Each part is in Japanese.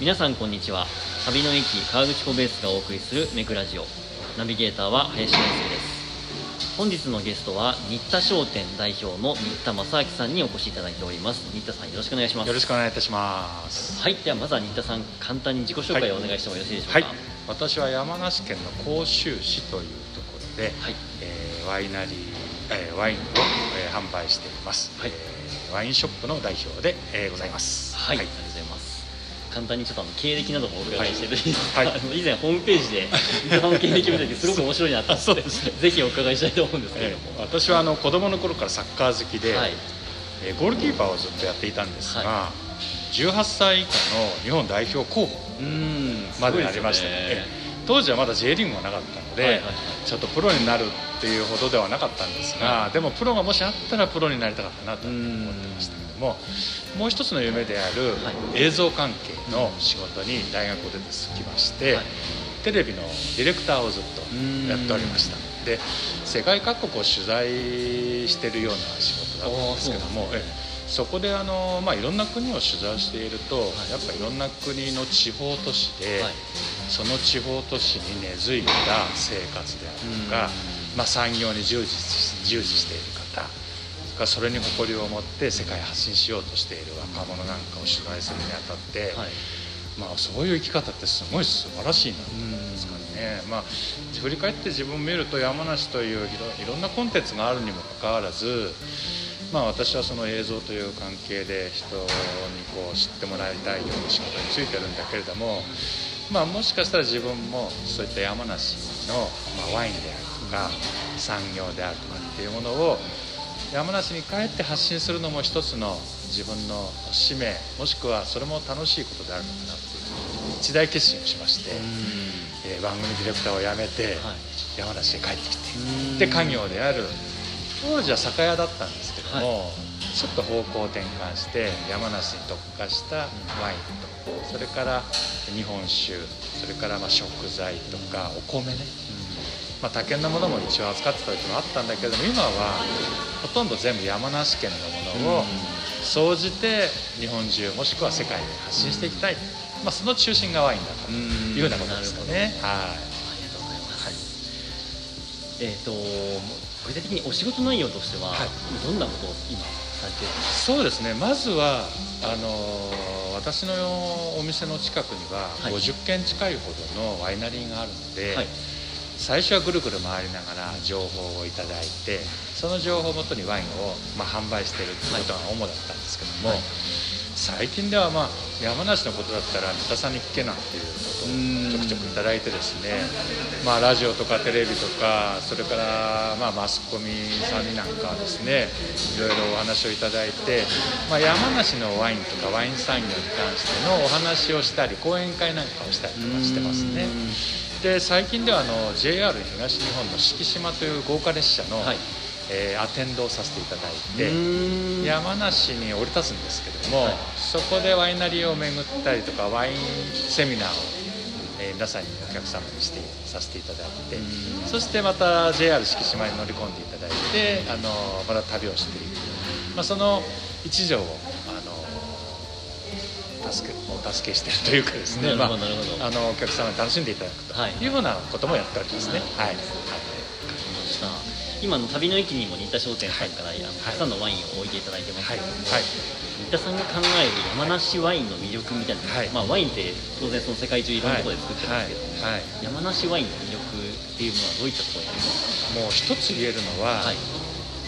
皆さんこんにちは。旅の駅川口湖ベースがお送りするメクラジオ。ナビゲーターは林健介です。本日のゲストは新田商店代表の新田正明さんにお越しいただいております。新田さんよろしくお願いします。よろしくお願いいたします。はいではまずは新田さん簡単に自己紹介をお願いしてもよろしいでしょうか？はい、私は山梨県の甲州市というところで、はい。えーワイナリー、えーワインを、えー販売しています、はい。えーワインショップの代表で、えーございます。はい、ありがとうございます簡単にちょっとあの経歴などもお伺いしてるいいですか、はい。あの以前ホームページで新田さんの経歴を見た時すごく面白いなと思って、ぜひお伺いしたいと思うんですけれえども、ー私はあの子供の頃からサッカー好きで、はい。えーゴールキーパーをずっとやっていたんですが、は18歳以下の日本代表候補までありましたね当時はまだ J リーグがなかったので、はいはいはい。ちょっとプロになるっていうほどではなかったんですが、はでもプロがもしあったらプロになりたかったなと思ってました。けどももう一つの夢であるはい。映像関係の仕事に大学を出てきまして、はい。テレビのディレクターをずっうんとやっておりました。で世界各国を取材してるような仕事だったんですけどもそこであの、まあ、いろんな国を取材していると、い。やっぱいろんな国の地方都市で、はいその地方都市に根付いた生活であるとか、まあ、産業に従事し従事している方それからそれに誇りを持って世界に発信しようとしている若者なんかを取材するにあたって、はい。まあ、そういう生き方ってすごい素晴らしいなと思うんですかね、まあ、振り返って自分を見ると山梨といういろいろんなコンテンツがあるにもかかわらず、まあ、私はその映像という関係で人にこう知ってもらいたいような仕事についてるんだけれども、まあ、もしかしたら自分もそういった山梨の、まあ、ワインであるとか産業であるとかっていうものを山梨に帰って発信するのも一つの自分の使命もしくはそれも楽しいことであるのかなっていう一大決心をしまして、えー番組ディレクターを辞めて、はい。山梨へ帰ってきうん。てで家業である当時は酒屋だったんですけども、ちょっと方向転換して山梨に特化したワインとそれから日本酒それからまあ食材とかお米ね、まあ、他県のものも一応扱ってた時もあったんだけども今はほとんど全部山梨県のものを総じて日本中もしくは世界に発信していきたい、まあ、その中心がワインだというようなことですかね。はい。ありがとうございます、えっ、と具体的にお仕事内容としては、はい。どんなことを今されてるんですそうですね。まずはあのー私のお店の近くにははい。50軒近いほどのワイナリーがあるので、はい。最初はぐるぐる回りながら情報をいただいてその情報をもとにワインを、まあ、販売しているということが主だったんですけども、はい最近では、まあ、山梨のことだったら三田さんに聞けなんていうことをちょくちょくいただいてですね、まあ、ラジオとかテレビとかそれから、まあ、マスコミさんになんかはですねいろいろお話をいただいて、まあ、山梨のワインとかワイン産業に関してのお話をしたり講演会なんかをしたりとかしてますね。で最近ではあの JR 東日本の四季島という豪華列車の、はいえーアテンドをさせていただいて。うん。山梨に降り立つんですけれども、はい。そこでワイナリーを巡ったりとかワインセミナーを、えー皆さんにお客様にしてさせていただいてうん。そしてまた JR 四季島に乗り込んでいただいてあのまた旅をしていく、まあ、その一条をあの助けお助けしているというかですね、まああのお客様に楽しんでいただくとはい。いうようなこともやっておりますね。はい。ました今の旅の駅にも新田商店さんから、あのたくさんのワインを置いていただいてますはいけども、はい。新田さんが考える山梨ワインの魅力みたいな、はい。まあ、ワインって当然その世界中いろんなところで作ってますけど、はい。はい。山梨ワインの魅力っていうものはどういったところにありますもう一つ言えるのは、かはい。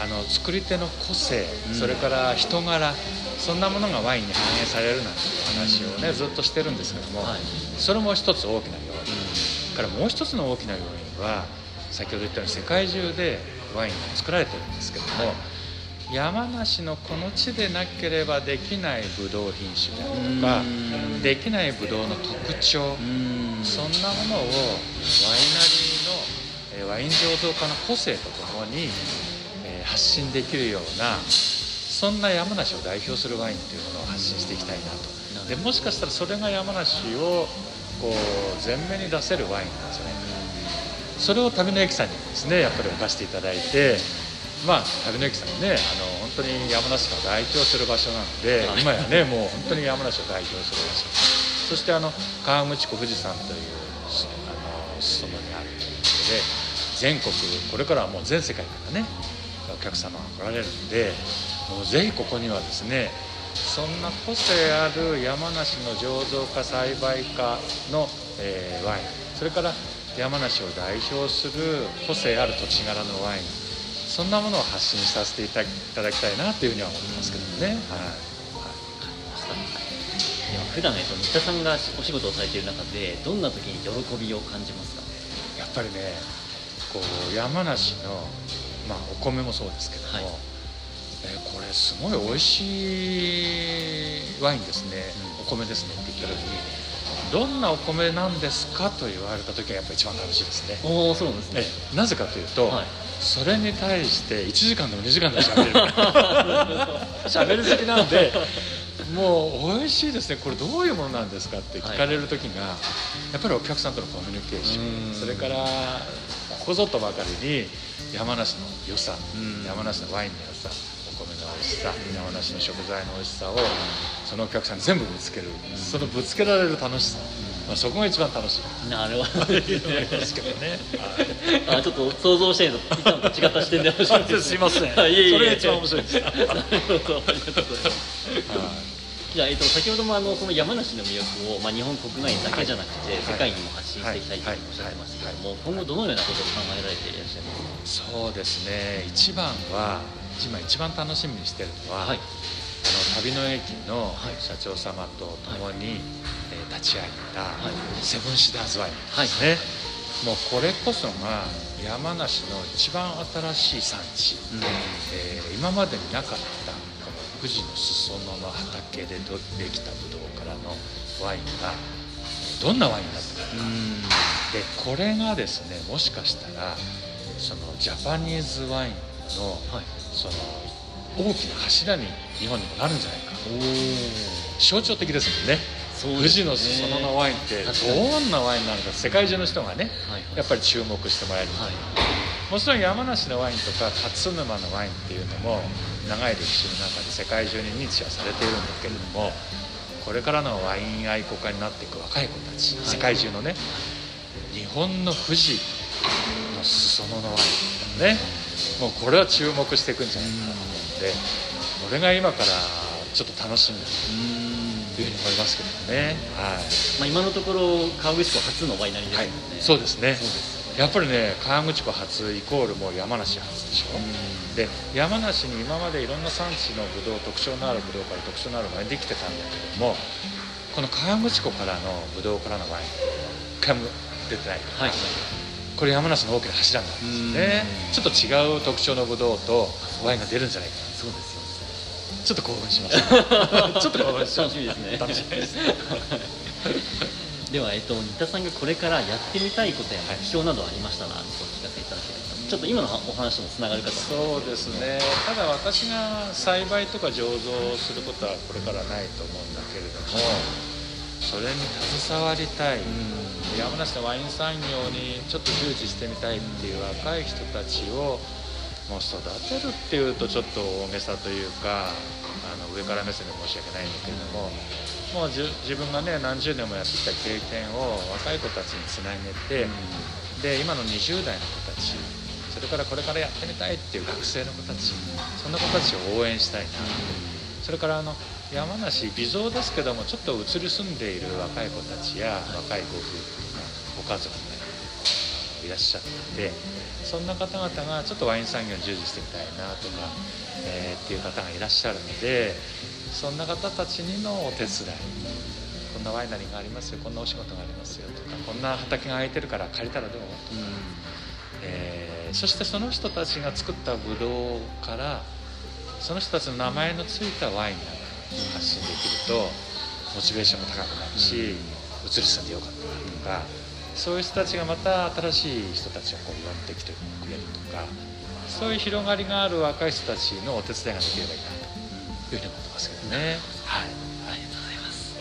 あの作り手の個性、うん。それから人柄そんなものがワインに反映されるなんていう話をね、ずっとしてるんですけども、はい。それも一つ大きな要因、からもう一つの大きな要因は先ほど言ったように世界中でワインが作られてるんですけども、山梨のこの地でなければできないブドウ品種であるとか、うん。できないブドウの特徴、うん。そんなものをワイナリーのえーワイン醸造家の個性とともに、えー発信できるようなそんな山梨を代表するワインというものを発信していきたいなと。でもしかしたらそれが山梨をこう前面に出せるワインなんですよねそれを旅の駅さんにですねやっぱり置かせていただいてまあ旅の駅さんねあの本当に山梨を代表する場所なのではい。今やねもう本当に山梨を代表する場所。そしてあの河口湖富士山というあの裾野にあるということで全国これからはもう全世界からねお客様が来られるんでもうぜひここにはですねそんな個性ある山梨の醸造家栽培家の、えーワインそれから山梨を代表する個性ある土地柄のワインそんなものを発信させていただきたいなというふうには思ってますけどもね、はい。では普段えっと新田さんがお仕事をされている中でどんな時に喜びを感じますか？やっぱりねこう山梨の、まあ、お米もそうですけども、はい。えーこれすごい美味しいワインですね、お米ですねって言った時にどんなお米なんですかと言われた時がやっぱ一番楽しいですね。おおそうなんですね。えなぜかというと、はい。それに対して1時間でも2時間でも喋れる。喋り好きなんでもう美味しいですね。これどういうものなんですかって聞かれる時が、やっぱりお客さんとのコミュニケーショうん。ンそれからここぞとばかりに山梨の良さうん山梨のワインの良さしさ山梨の食材の美味しさをそのお客さんに全部ぶつける。そのぶつけられる楽しさ、まあ、そこが一番楽しい。なるほど。ですけどね。あちょっと想像してるのといつもと違った視点で面白いです すいません。はいいえいえ。それが一番面白いです。なるほど。ありがとうございます。じゃあ、えっと、先ほどもあのその山梨の魅力を、まあ、日本国内だけじゃなくて、はい。世界にも発信していきたいとおっしゃってましたけども、今後どのようなことを考えられていらっしゃいますか？そうですね。一番は今一番楽しみにしてるのは、はい。あの旅の駅のはい。社長様と共に、えー立ち上げた、はい。セブンシダーズワインはいですね、もうこれこそが山梨の一番新しい産地、えー今までになかったこの富士の裾野の畑でどできたブドウからのワインがどんなワインになってるのか。でこれがですねもしかしたらそのジャパニーズワインのはいその大きな柱に日本にもなるんじゃないか。象徴的ですもんね。そう富士の裾野のワインって。どんなワインなのか世界中の人がねはいやっぱり注目してもらえる、はい。もちろん山梨のワインとか勝沼のワインっていうのも長い歴史の中で世界中に認知はされているんだけれどもこれからのワイン愛好家になっていく若い子たち、はい。世界中のね日本の富士の裾野のワインねもうこれは注目していくんじゃないかなと思うんでこれが今からちょっと楽しみだというふうに思いますけどね。はい。まあ、今のところ河口湖初のワイナリーですはい。そうですね。そうですよね。やっぱりね河口湖初イコールもう山梨初でしょ、で山梨に今までいろんな産地のブドウ特徴のあるブドウから特徴のあるワインできてたんだけどもこの河口湖からのブドウからのワイン一回も出てないはいこれ山梨の大きな柱なんですよね。ちょっと違う特徴のブドウとワインが出るんじゃないかな。そうですよ。ねちょっと興奮しました。ちょっと興奮しま楽しみですね。楽しみですでは、えっと、新田さんがこれからやってみたいことや目標などありましたら、お聞かせいただければと。ちょっと今のお話ともつながるかとそうですね。ただ私が栽培とか醸造することはこれからないと思うんだけれどもそれに携わりたい。山梨のワイン産業にちょっと従事してみたいっていう若い人たちをもう育てるっていうとちょっと大げさというかあの上から目線で申し訳ないんだけれどももう自分がね何十年もやってきた経験を若い子たちにつなげて、で今の20代の子たちそれからこれからやってみたいっていう学生の子たちそんな子たちを応援したいな。それからあの山梨微増ですけどもちょっと移り住んでいる若い子たちや若いご夫婦ご家族がいらっしゃってそんな方々がちょっとワイン産業に従事してみたいなとか、えーっていう方がいらっしゃるのでそんな方たちにのお手伝いこんなワイナリーがありますよこんなお仕事がありますよとかこんな畑が空いてるから借りたらどうとか、えーそしてその人たちが作ったブドウからその人たちの名前のついたワインなんかが発信できるとモチベーションも高くなるし、移り住んでよかったなとかそういう人たちがまた新しい人たちをこう呼んできてくれるとかそういう広がりがある若い人たちのお手伝いができればいいなというふうに思ってますけどね。はい。ありがとうございます。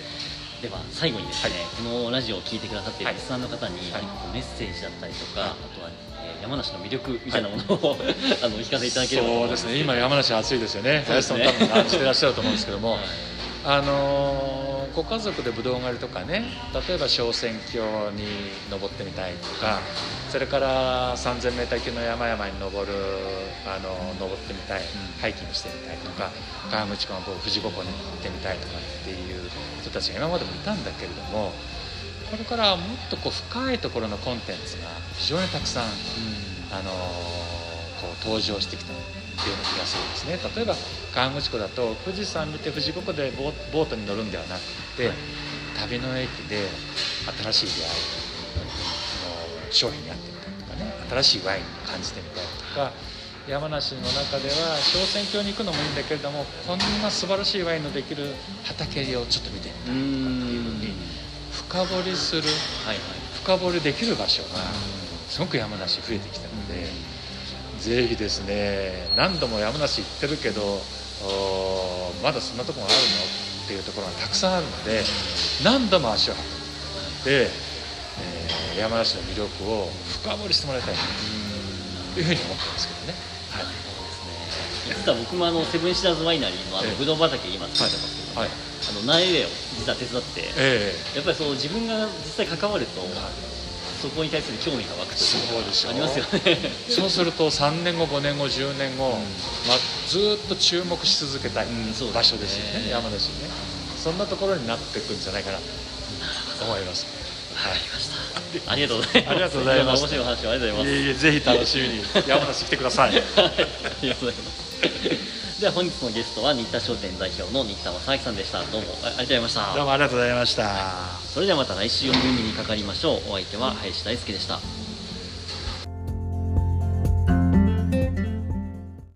では最後にですね、このラジオを聞いてくださっているリスナーの方にはい。メッセージだったりとか、あとは、えー山梨の魅力みたいなものを、あのお聞かせいただければそうですね。今山梨暑いですよね。林さんも多分感じてらっしゃると思うんですけども、はい。あのご家族でぶどう狩りとかね例えば小仙峡に登ってみたいとかそれから 3000m 級の山々に登るあの登ってみたい、ハイキングしてみたいとか河口湖の富士五湖に行ってみたいとかっていう人たちが今までもいたんだけれどもこれからはもっとこう深いところのコンテンツが非常にたくさん、あのこう登場してきたっていうような気がするんですね。例えば河口湖だと富士山見て富士五湖でボボートに乗るんではなくて、旅の駅で新しい出会いの商品に会ってみたりとかね新しいワインを感じてみたりとか山梨の中では小仙峡に行くのもいいんだけれどもこんな素晴らしいワインのできる畑をちょっと見てみたいとかっていうふうに深掘りする、はいはい。深掘りできる場所がすごく山梨増えてきたので、ぜひですね何度も山梨行ってるけどおまだそんなとこがあるのっていうところがたくさんあるので何度も足を運んで、えー山梨の魅力を深掘りしてもらいたいなというふうに思ってますけどね。はい。実は僕もあのセブンシダーズワイナリーのあのええ。ブドウ畑今作ってますはい。あの苗植えを実は手伝って、えやっぱりそう自分が実際関わると、そこに対する興味が湧くというありますよね。え そうすると3年後5年後10年後、まあ、ずーっと注目し続けたいうんそうですね。場所ですよね、山梨ね。そんなところになっていくんじゃないかなと思います。わかりました。ありがとうございます。ありがとうございます。面白いお話をありがとうございます。いえいえぜひ楽しみに山梨来てください。はい。ありがとうございますでは本日のゲストは新田商店代表の新田正明さんでした。どうもあありがとうございました。どうもありがとうございました。それではまた来週お耳にかかりましょう。お相手は林大輔でした